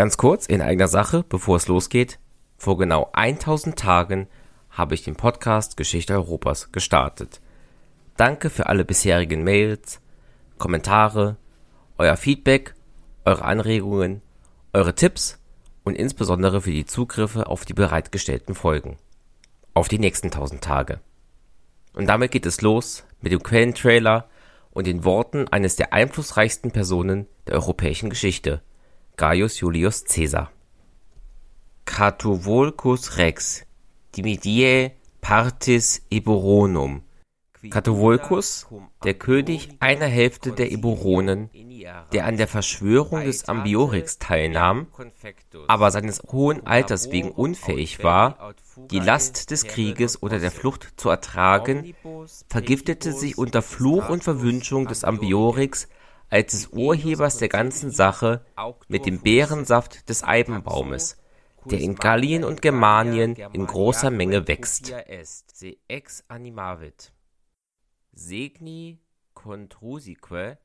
Ganz kurz in eigener Sache, bevor es losgeht. Vor genau 1000 Tagen habe ich den Podcast Geschichte Europas gestartet. Danke für alle bisherigen Mails, Kommentare, euer Feedback, eure Anregungen, eure Tipps und insbesondere für die Zugriffe auf die bereitgestellten Folgen. Auf die nächsten 1000 Tage. Und damit geht es los mit dem Quellentrailer und den Worten eines der einflussreichsten Personen der europäischen Geschichte, Gaius Julius Caesar. Catuvolcus rex, dimidiae partis Eburonum. Catuvolcus, der König einer Hälfte der Eburonen, der an der Verschwörung des Ambiorix teilnahm, aber seines hohen Alters wegen unfähig war, die Last des Krieges oder der Flucht zu ertragen, vergiftete sich unter Fluch und Verwünschung des Ambiorix als des Urhebers der ganzen Sache mit dem Beerensaft des Eibenbaumes, der in Gallien und Germanien in großer Menge wächst. Segni contrusique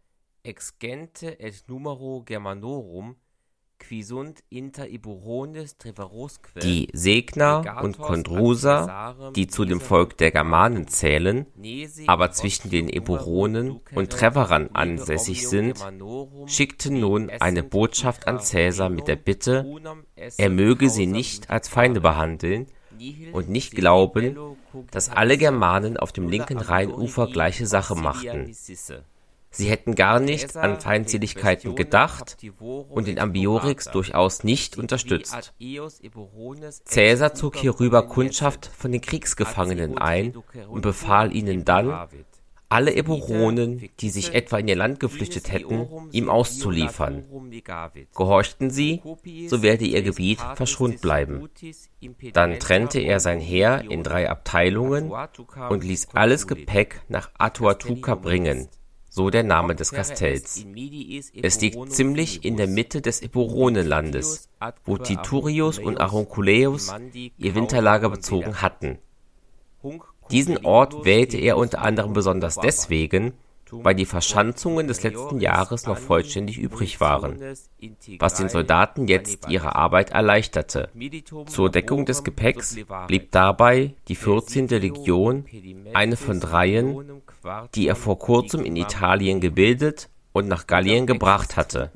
ex gente et numero Germanorum Die Segner und Kondruser, die zu dem Volk der Germanen zählen, aber zwischen den Eburonen und Treverern ansässig sind, schickten nun eine Botschaft an Caesar mit der Bitte, er möge sie nicht als Feinde behandeln und nicht glauben, dass alle Germanen auf dem linken Rheinufer gleiche Sache machten. Sie hätten gar nicht an Feindseligkeiten gedacht und den Ambiorix durchaus nicht unterstützt. Caesar zog hierüber Kundschaft von den Kriegsgefangenen ein und befahl ihnen dann, alle Eburonen, die sich etwa in ihr Land geflüchtet hätten, ihm auszuliefern. Gehorchten sie, so werde ihr Gebiet verschont bleiben. Dann trennte er sein Heer in drei Abteilungen und ließ alles Gepäck nach Atuatuca bringen, so der Name des Kastells. Es liegt ziemlich in der Mitte des Eburonenlandes, wo Titurius und Aronculeus ihr Winterlager bezogen hatten. Diesen Ort wählte er unter anderem besonders deswegen, weil die Verschanzungen des letzten Jahres noch vollständig übrig waren, was den Soldaten jetzt ihre Arbeit erleichterte. Zur Deckung des Gepäcks blieb dabei die 14. Legion, eine von dreien, die er vor kurzem in Italien gebildet und nach Gallien gebracht hatte.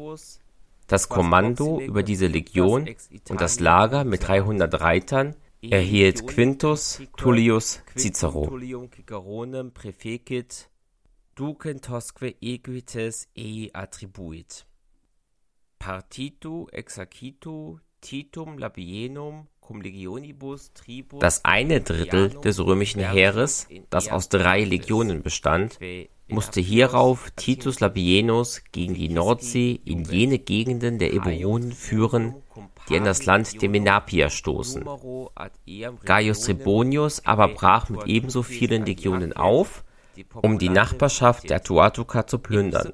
Das Kommando über diese Legion und das Lager mit 300 Reitern erhielt Quintus Tullius Cicero ducem tosque equites ei attribuit. Partitu exercitu Titum Labienum Das eine Drittel des römischen Heeres, das aus drei Legionen bestand, musste hierauf Titus Labienus gegen die Nordsee in jene Gegenden der Eburonen führen, die an das Land der Menapier stoßen. Gaius Trebonius aber brach mit ebenso vielen Legionen auf um die Nachbarschaft der Tuatuca zu plündern.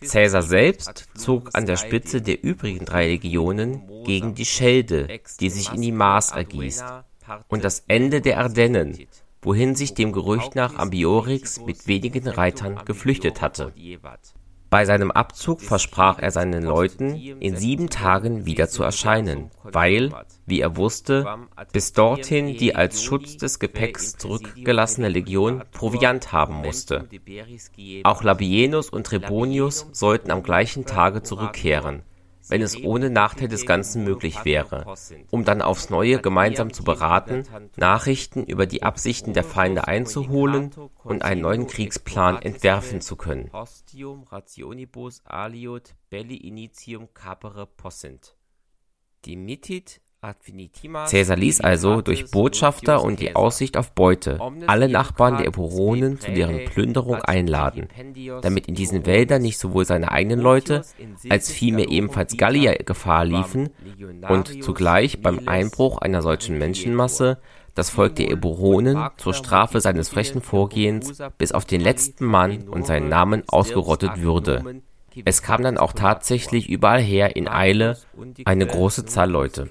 Caesar selbst zog an der Spitze der übrigen drei Legionen gegen die Schelde, die sich in die Maas ergießt, und das Ende der Ardennen, wohin sich dem Gerücht nach Ambiorix mit wenigen Reitern geflüchtet hatte. Bei seinem Abzug versprach er seinen Leuten, in sieben Tagen wieder zu erscheinen, weil, wie er wusste, bis dorthin die als Schutz des Gepäcks zurückgelassene Legion Proviant haben musste. Auch Labienus und Trebonius sollten am gleichen Tage zurückkehren, wenn es ohne Nachteil des Ganzen möglich wäre, um dann aufs Neue gemeinsam zu beraten, Nachrichten über die Absichten der Feinde einzuholen und einen neuen Kriegsplan entwerfen zu können. Die Mitit Caesar ließ also durch Botschafter und die Aussicht auf Beute alle Nachbarn der Eburonen zu deren Plünderung einladen, damit in diesen Wäldern nicht sowohl seine eigenen Leute als vielmehr ebenfalls Gallier Gefahr liefen und zugleich beim Einbruch einer solchen Menschenmasse das Volk der Eburonen zur Strafe seines frechen Vorgehens bis auf den letzten Mann und seinen Namen ausgerottet würde. Es kam dann auch tatsächlich überall her in Eile eine große Zahl Leute.